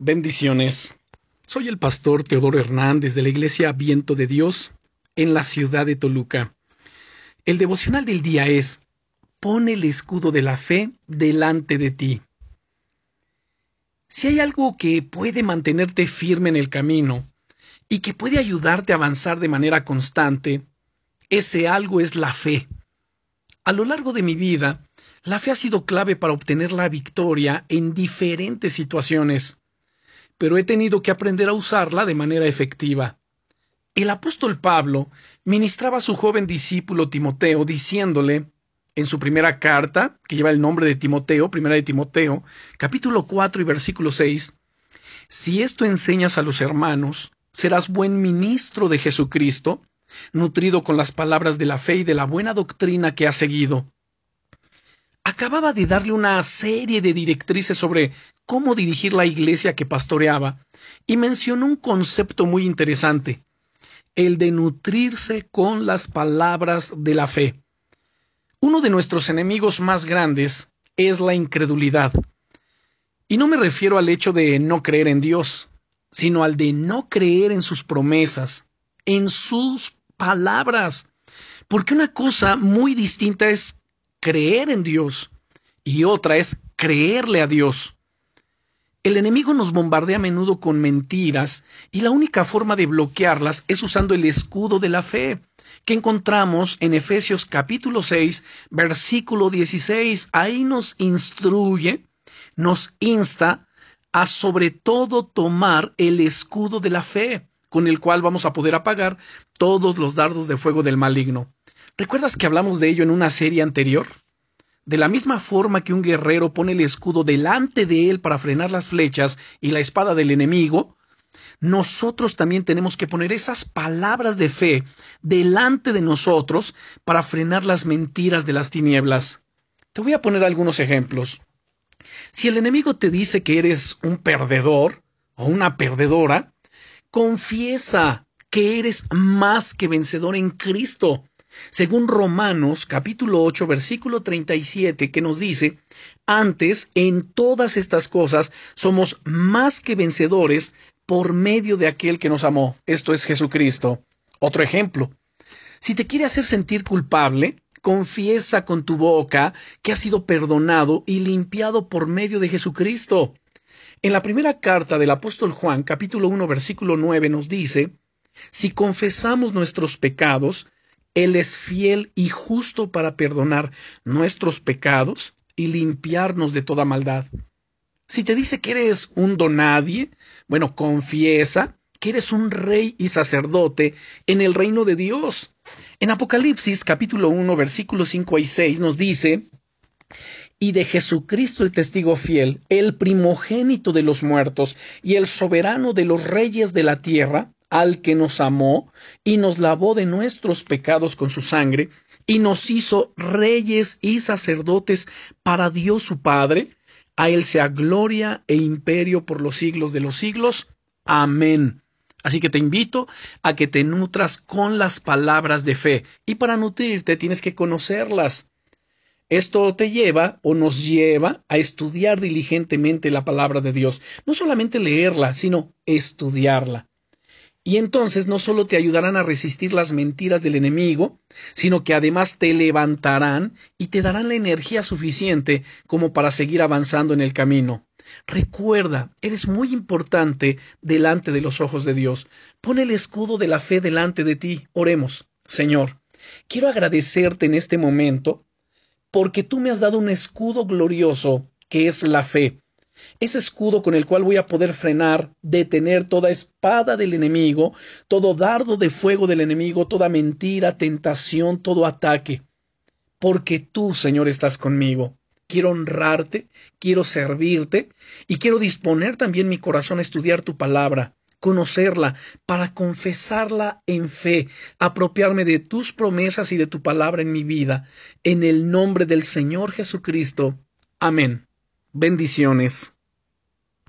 Bendiciones. Soy el pastor Teodoro Hernández de la Iglesia Viento de Dios en la ciudad de Toluca. El devocional del día es Pon el escudo de la fe delante de ti. Si hay algo que puede mantenerte firme en el camino y que puede ayudarte a avanzar de manera constante, ese algo es la fe. A lo largo de mi vida, la fe ha sido clave para obtener la victoria en diferentes situaciones pero he tenido que aprender a usarla de manera efectiva. El apóstol Pablo ministraba a su joven discípulo Timoteo diciéndole, en su primera carta, que lleva el nombre de Timoteo, primera de Timoteo, capítulo 4 y versículo 6, Si esto enseñas a los hermanos, serás buen ministro de Jesucristo, nutrido con las palabras de la fe y de la buena doctrina que has seguido. Acababa de darle una serie de directrices sobre cómo dirigir la iglesia que pastoreaba, y mencionó un concepto muy interesante, el de nutrirse con las palabras de la fe. Uno de nuestros enemigos más grandes es la incredulidad. Y no me refiero al hecho de no creer en Dios, sino al de no creer en sus promesas, en sus palabras. Porque una cosa muy distinta es creer en Dios y otra es creerle a Dios. El enemigo nos bombardea a menudo con mentiras y la única forma de bloquearlas es usando el escudo de la fe que encontramos en Efesios capítulo 6 versículo 16. Ahí nos instruye, nos insta a sobre todo tomar el escudo de la fe con el cual vamos a poder apagar todos los dardos de fuego del maligno. ¿Recuerdas que hablamos de ello en una serie anterior? De la misma forma que un guerrero pone el escudo delante de él para frenar las flechas y la espada del enemigo, nosotros también tenemos que poner esas palabras de fe delante de nosotros para frenar las mentiras de las tinieblas. Te voy a poner algunos ejemplos. Si el enemigo te dice que eres un perdedor o una perdedora, confiesa que eres más que vencedor en Cristo según Romanos capítulo 8 versículo 37 que nos dice, antes en todas estas cosas somos más que vencedores por medio de aquel que nos amó, esto es Jesucristo. Otro ejemplo, si te quiere hacer sentir culpable, confiesa con tu boca que has sido perdonado y limpiado por medio de Jesucristo. En la primera carta del apóstol Juan, capítulo 1, versículo 9, nos dice, Si confesamos nuestros pecados, él es fiel y justo para perdonar nuestros pecados y limpiarnos de toda maldad. Si te dice que eres un donadie, bueno, confiesa que eres un rey y sacerdote en el reino de Dios. En Apocalipsis capítulo 1 versículos 5 y 6 nos dice, y de Jesucristo el testigo fiel, el primogénito de los muertos y el soberano de los reyes de la tierra, al que nos amó y nos lavó de nuestros pecados con su sangre y nos hizo reyes y sacerdotes para Dios su Padre. A Él sea gloria e imperio por los siglos de los siglos. Amén. Así que te invito a que te nutras con las palabras de fe y para nutrirte tienes que conocerlas. Esto te lleva o nos lleva a estudiar diligentemente la palabra de Dios, no solamente leerla, sino estudiarla. Y entonces no solo te ayudarán a resistir las mentiras del enemigo, sino que además te levantarán y te darán la energía suficiente como para seguir avanzando en el camino. Recuerda, eres muy importante delante de los ojos de Dios. Pon el escudo de la fe delante de ti. Oremos. Señor, quiero agradecerte en este momento porque tú me has dado un escudo glorioso que es la fe ese escudo con el cual voy a poder frenar, detener toda espada del enemigo, todo dardo de fuego del enemigo, toda mentira, tentación, todo ataque. Porque tú, Señor, estás conmigo. Quiero honrarte, quiero servirte y quiero disponer también mi corazón a estudiar tu palabra, conocerla, para confesarla en fe, apropiarme de tus promesas y de tu palabra en mi vida. En el nombre del Señor Jesucristo. Amén. Bendiciones.